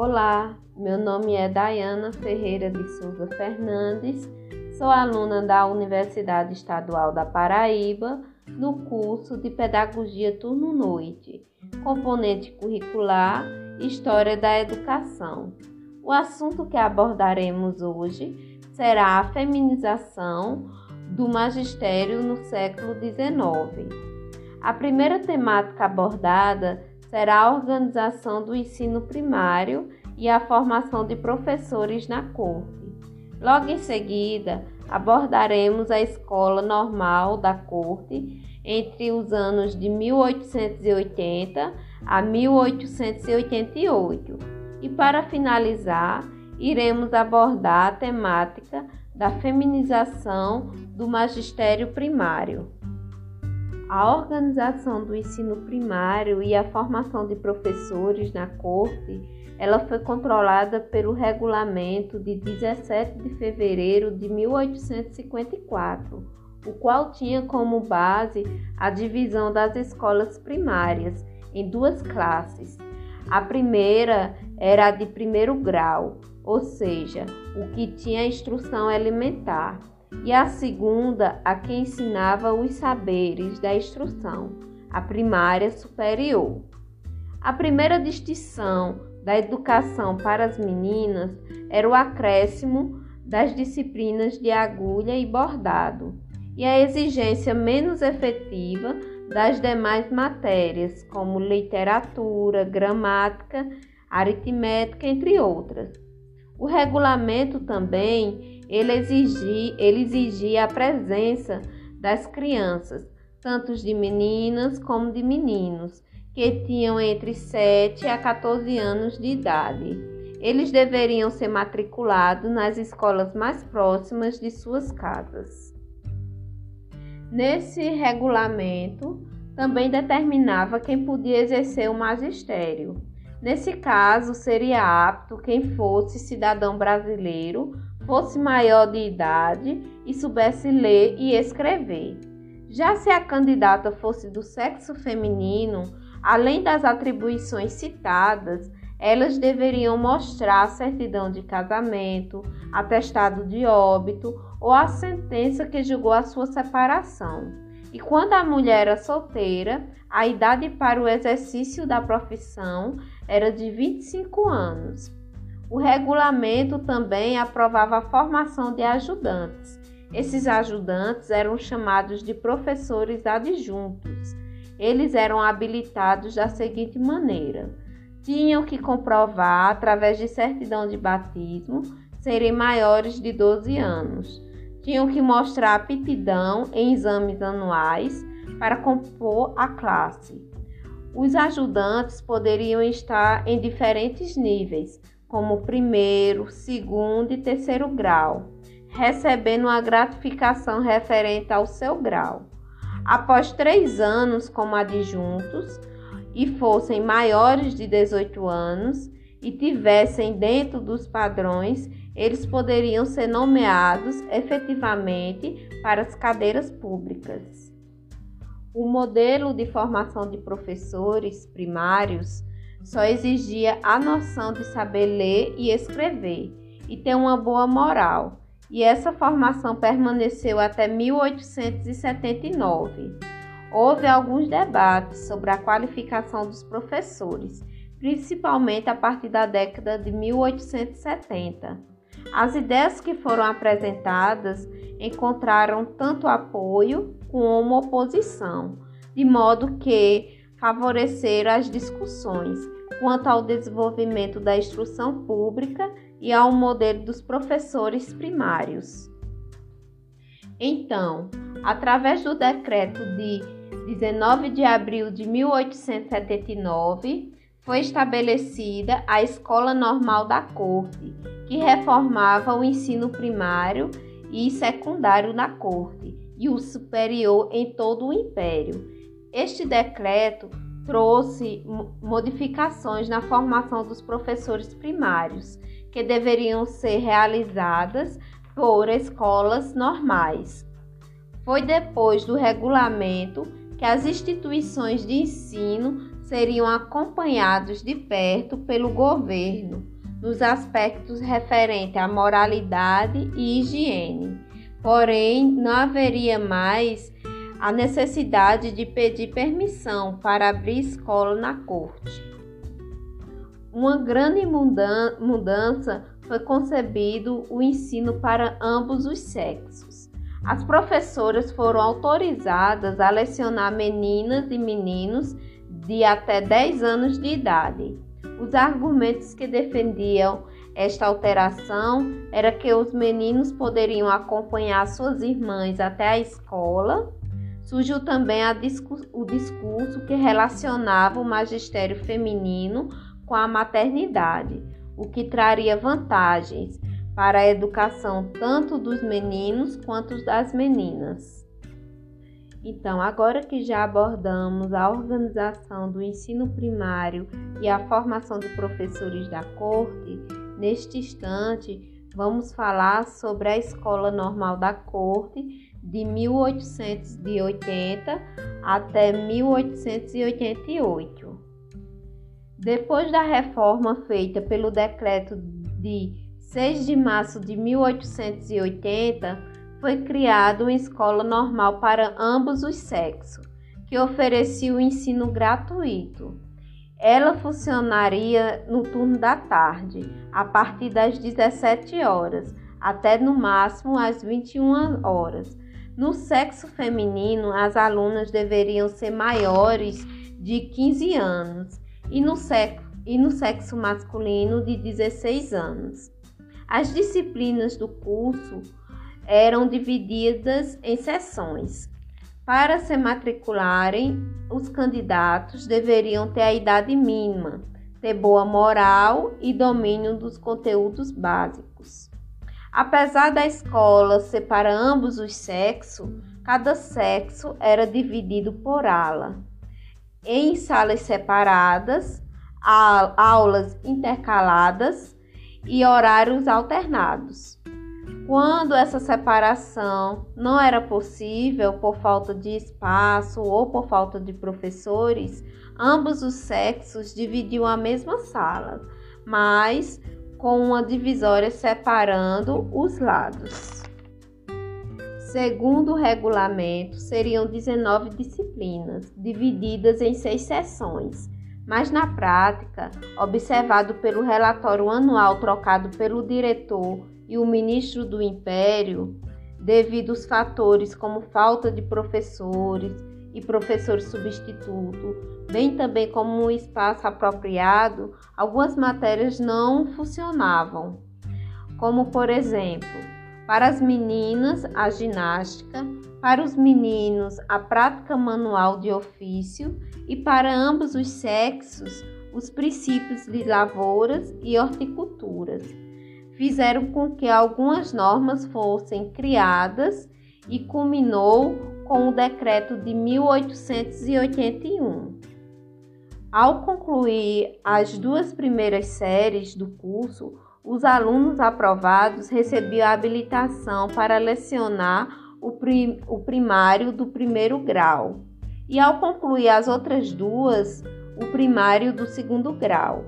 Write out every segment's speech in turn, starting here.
Olá, meu nome é Dayana Ferreira de Souza Fernandes, sou aluna da Universidade Estadual da Paraíba, no curso de Pedagogia Turno-Noite, componente curricular História da Educação. O assunto que abordaremos hoje será a feminização do magistério no século XIX. A primeira temática abordada será a organização do ensino primário e a formação de professores na corte. Logo em seguida, abordaremos a escola normal da corte entre os anos de 1880 a 1888. E para finalizar, iremos abordar a temática da feminização do magistério primário. A organização do ensino primário e a formação de professores na corte, ela foi controlada pelo regulamento de 17 de fevereiro de 1854, o qual tinha como base a divisão das escolas primárias em duas classes. A primeira era a de primeiro grau, ou seja, o que tinha instrução elementar e a segunda a que ensinava os saberes da instrução, a primária superior. A primeira distinção da educação para as meninas era o acréscimo das disciplinas de agulha e bordado, e a exigência menos efetiva das demais matérias, como literatura, gramática, aritmética, entre outras. O regulamento também ele exigia, ele exigia a presença das crianças, tanto de meninas como de meninos, que tinham entre 7 a 14 anos de idade. Eles deveriam ser matriculados nas escolas mais próximas de suas casas. Nesse regulamento, também determinava quem podia exercer o magistério. Nesse caso, seria apto quem fosse cidadão brasileiro fosse maior de idade e soubesse ler e escrever. Já se a candidata fosse do sexo feminino, além das atribuições citadas, elas deveriam mostrar a certidão de casamento, atestado de óbito ou a sentença que julgou a sua separação. E quando a mulher era solteira, a idade para o exercício da profissão era de 25 anos. O regulamento também aprovava a formação de ajudantes. Esses ajudantes eram chamados de professores adjuntos. Eles eram habilitados da seguinte maneira: tinham que comprovar, através de certidão de batismo, serem maiores de 12 anos. Tinham que mostrar aptidão em exames anuais para compor a classe. Os ajudantes poderiam estar em diferentes níveis, como primeiro, segundo e terceiro grau, recebendo uma gratificação referente ao seu grau. Após três anos como adjuntos e fossem maiores de 18 anos e tivessem dentro dos padrões, eles poderiam ser nomeados efetivamente para as cadeiras públicas. O modelo de formação de professores primários só exigia a noção de saber ler e escrever e ter uma boa moral, e essa formação permaneceu até 1879. Houve alguns debates sobre a qualificação dos professores, principalmente a partir da década de 1870. As ideias que foram apresentadas encontraram tanto apoio como oposição, de modo que favoreceram as discussões quanto ao desenvolvimento da instrução pública e ao modelo dos professores primários. Então, através do decreto de 19 de abril de 1879, foi estabelecida a Escola Normal da Corte, que reformava o ensino primário e secundário na corte e o superior em todo o império. Este decreto trouxe modificações na formação dos professores primários, que deveriam ser realizadas por escolas normais. Foi depois do regulamento que as instituições de ensino seriam acompanhados de perto pelo governo nos aspectos referentes à moralidade e higiene. Porém, não haveria mais a necessidade de pedir permissão para abrir escola na corte. Uma grande mudança foi concebido o ensino para ambos os sexos. As professoras foram autorizadas a lecionar meninas e meninos de até 10 anos de idade. Os argumentos que defendiam esta alteração era que os meninos poderiam acompanhar suas irmãs até a escola. Surgiu também o discurso que relacionava o magistério feminino com a maternidade, o que traria vantagens para a educação tanto dos meninos quanto das meninas. Então, agora que já abordamos a organização do ensino primário e a formação de professores da corte, neste instante vamos falar sobre a Escola Normal da Corte de 1880 até 1888. Depois da reforma feita pelo decreto de 6 de março de 1880, foi criada uma escola normal para ambos os sexos, que oferecia o ensino gratuito. Ela funcionaria no turno da tarde, a partir das 17 horas, até no máximo às 21 horas. No sexo feminino, as alunas deveriam ser maiores de 15 anos e no, sexo, e no sexo masculino de 16 anos. As disciplinas do curso eram divididas em sessões. Para se matricularem, os candidatos deveriam ter a idade mínima, ter boa moral e domínio dos conteúdos básicos. Apesar da escola ser para ambos os sexos, cada sexo era dividido por ala em salas separadas, aulas intercaladas e horários alternados. Quando essa separação não era possível por falta de espaço ou por falta de professores, ambos os sexos dividiam a mesma sala, mas com uma divisória separando os lados. Segundo o regulamento, seriam 19 disciplinas, divididas em seis sessões, mas na prática, observado pelo relatório anual trocado pelo diretor e o ministro do Império, devido aos fatores como falta de professores e professores substitutos, bem também como um espaço apropriado, algumas matérias não funcionavam, como por exemplo, para as meninas, a ginástica, para os meninos, a prática manual de ofício e para ambos os sexos, os princípios de lavouras e horticulturas. Fizeram com que algumas normas fossem criadas e culminou com o decreto de 1881. Ao concluir as duas primeiras séries do curso, os alunos aprovados recebiam a habilitação para lecionar o, prim o primário do primeiro grau e, ao concluir as outras duas, o primário do segundo grau.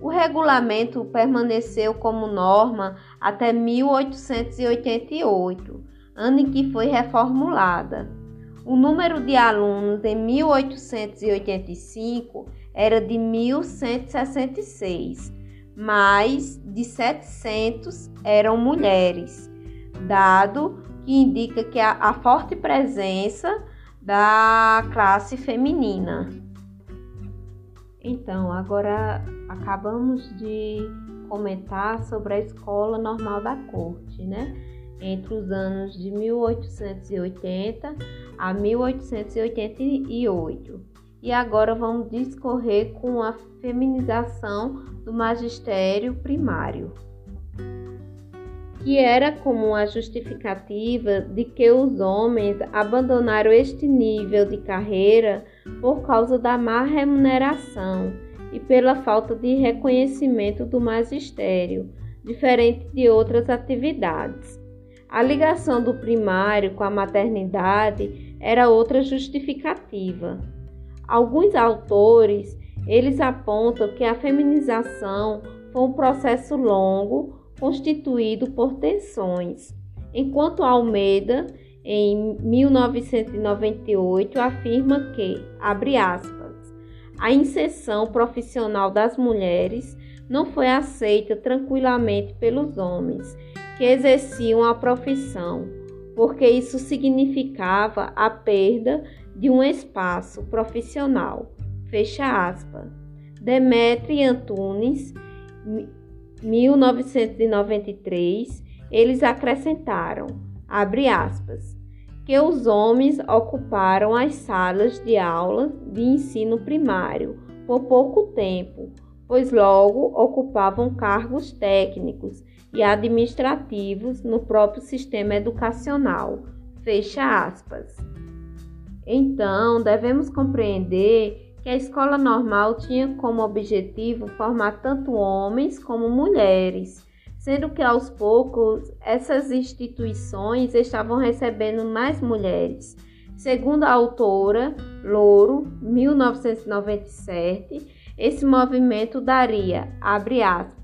O regulamento permaneceu como norma até 1888, ano em que foi reformulada. O número de alunos em 1885 era de 1166 mais de 700 eram mulheres, dado que indica que a, a forte presença da classe feminina. Então, agora acabamos de comentar sobre a Escola Normal da Corte, né? Entre os anos de 1880 a 1888. E agora vamos discorrer com a feminização do magistério primário, que era como a justificativa de que os homens abandonaram este nível de carreira por causa da má remuneração e pela falta de reconhecimento do magistério, diferente de outras atividades. A ligação do primário com a maternidade era outra justificativa. Alguns autores, eles apontam que a feminização foi um processo longo, constituído por tensões, enquanto Almeida, em 1998, afirma que, abre aspas, a inserção profissional das mulheres não foi aceita tranquilamente pelos homens que exerciam a profissão, porque isso significava a perda de um espaço profissional. Fecha aspas. Demetri Antunes, 1993, eles acrescentaram, abre aspas, que os homens ocuparam as salas de aula de ensino primário por pouco tempo, pois logo ocupavam cargos técnicos e administrativos no próprio sistema educacional. Fecha aspas. Então, devemos compreender que a escola normal tinha como objetivo formar tanto homens como mulheres, sendo que aos poucos essas instituições estavam recebendo mais mulheres. Segundo a autora Louro, 1997, esse movimento daria, abre aspas,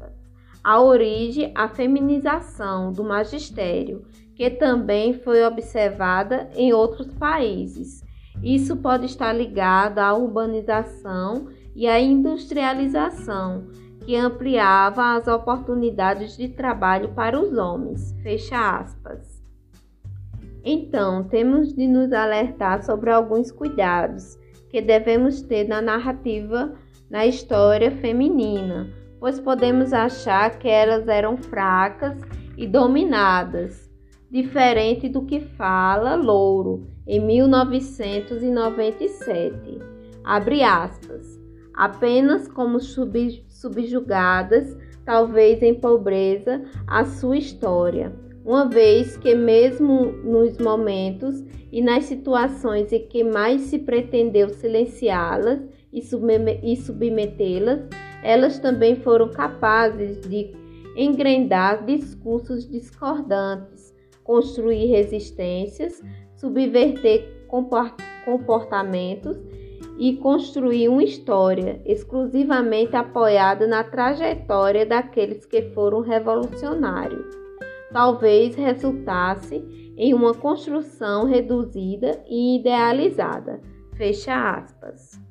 a origem à feminização do magistério, que também foi observada em outros países. Isso pode estar ligado à urbanização e à industrialização, que ampliava as oportunidades de trabalho para os homens. Fecha aspas. Então, temos de nos alertar sobre alguns cuidados que devemos ter na narrativa na história feminina, pois podemos achar que elas eram fracas e dominadas, diferente do que fala Louro em 1997. Abre aspas. Apenas como sub, subjugadas, talvez em pobreza, a sua história, uma vez que, mesmo nos momentos e nas situações em que mais se pretendeu silenciá-las e submetê-las, elas também foram capazes de engrendar discursos discordantes, construir resistências, subverter comportamentos e construir uma história exclusivamente apoiada na trajetória daqueles que foram revolucionários. Talvez resultasse em uma construção reduzida e idealizada. Fecha aspas.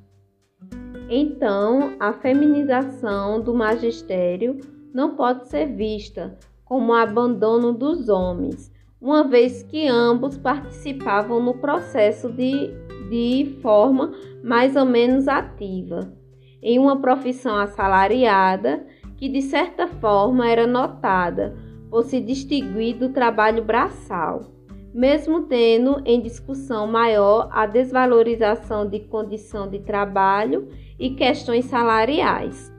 Então, a feminização do magistério não pode ser vista como abandono dos homens, uma vez que ambos participavam no processo de, de forma mais ou menos ativa, em uma profissão assalariada que, de certa forma, era notada por se distinguir do trabalho braçal mesmo tendo em discussão maior a desvalorização de condição de trabalho e questões salariais.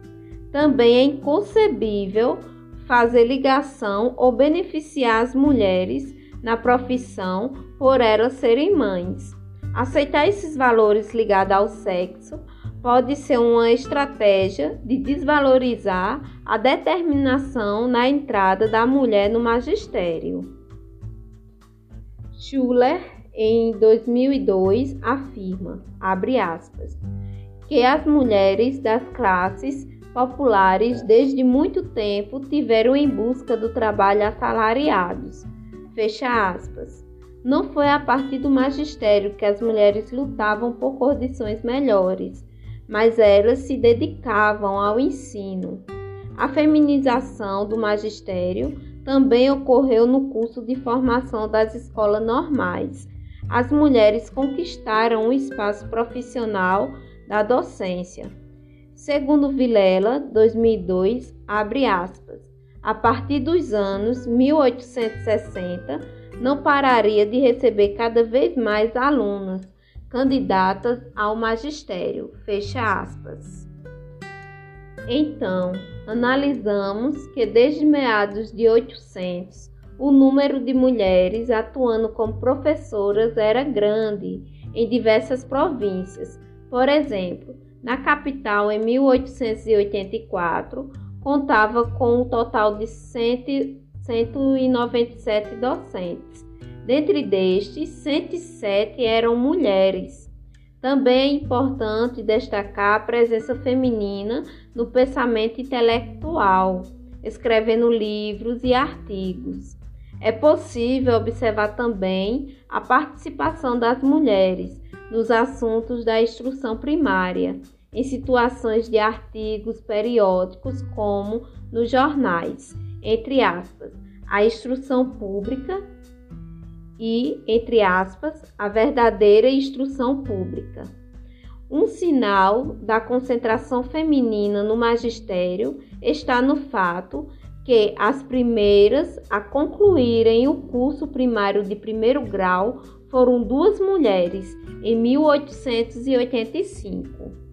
Também é inconcebível fazer ligação ou beneficiar as mulheres na profissão por elas serem mães. Aceitar esses valores ligados ao sexo pode ser uma estratégia de desvalorizar a determinação na entrada da mulher no magistério. Schuller, em 2002, afirma, abre aspas, que as mulheres das classes populares desde muito tempo tiveram em busca do trabalho assalariados. Fecha aspas. Não foi a partir do magistério que as mulheres lutavam por condições melhores, mas elas se dedicavam ao ensino. A feminização do magistério também ocorreu no curso de formação das escolas normais. As mulheres conquistaram o espaço profissional da docência. Segundo Vilela, 2002, abre aspas, a partir dos anos 1860, não pararia de receber cada vez mais alunas candidatas ao magistério. Fecha aspas. Então, analisamos que desde meados de 800, o número de mulheres atuando como professoras era grande em diversas províncias. Por exemplo, na capital, em 1884, contava com um total de 197 docentes. Dentre destes, 107 eram mulheres. Também é importante destacar a presença feminina no pensamento intelectual, escrevendo livros e artigos. É possível observar também a participação das mulheres nos assuntos da instrução primária, em situações de artigos periódicos, como nos jornais, entre aspas, a instrução pública e, entre aspas, a verdadeira instrução pública. Um sinal da concentração feminina no magistério está no fato que as primeiras a concluírem o curso primário de primeiro grau foram duas mulheres em 1885.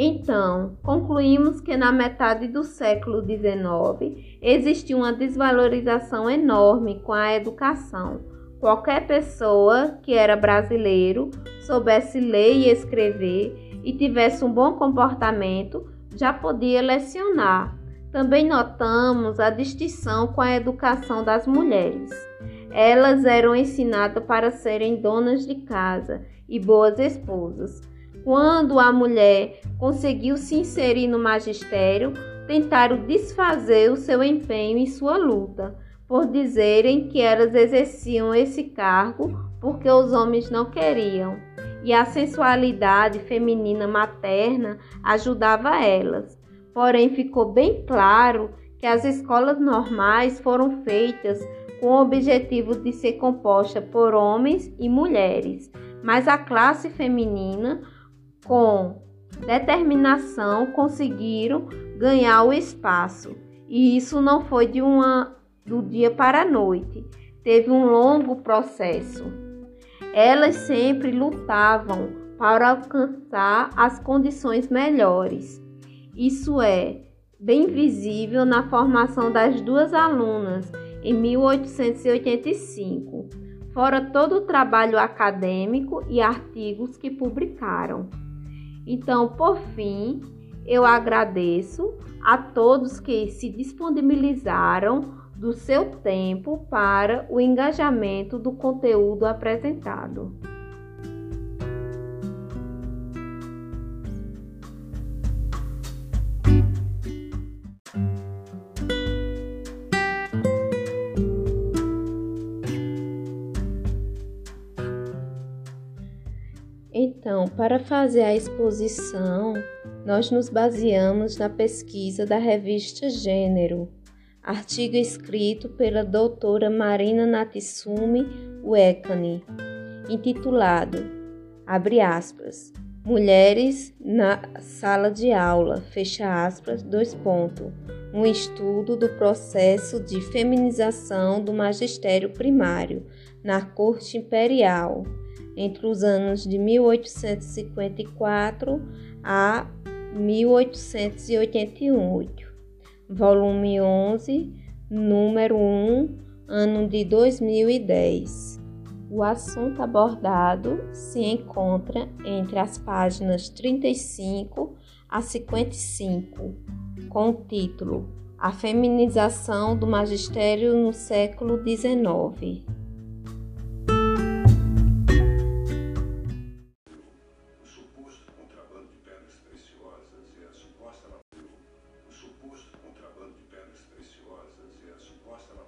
Então, concluímos que na metade do século XIX existiu uma desvalorização enorme com a educação. Qualquer pessoa que era brasileiro, soubesse ler e escrever e tivesse um bom comportamento, já podia lecionar. Também notamos a distinção com a educação das mulheres. Elas eram ensinadas para serem donas de casa e boas esposas. Quando a mulher conseguiu se inserir no magistério, tentaram desfazer o seu empenho e sua luta, por dizerem que elas exerciam esse cargo porque os homens não queriam, e a sensualidade feminina materna ajudava elas. Porém, ficou bem claro que as escolas normais foram feitas com o objetivo de ser composta por homens e mulheres, mas a classe feminina, com determinação, conseguiram ganhar o espaço. E isso não foi de uma do dia para a noite, teve um longo processo. Elas sempre lutavam para alcançar as condições melhores. Isso é bem visível na formação das duas alunas em 1885, fora todo o trabalho acadêmico e artigos que publicaram. Então, por fim, eu agradeço a todos que se disponibilizaram do seu tempo para o engajamento do conteúdo apresentado. Então, para fazer a exposição, nós nos baseamos na pesquisa da revista Gênero, artigo escrito pela doutora Marina Natsumi Uekani, intitulado, abre aspas, Mulheres na sala de aula, fecha aspas, dois pontos, um estudo do processo de feminização do magistério primário na corte imperial, entre os anos de 1854 a 1888. Volume 11, número 1, ano de 2010. O assunto abordado se encontra entre as páginas 35 a 55, com o título A Feminização do Magistério no Século XIX.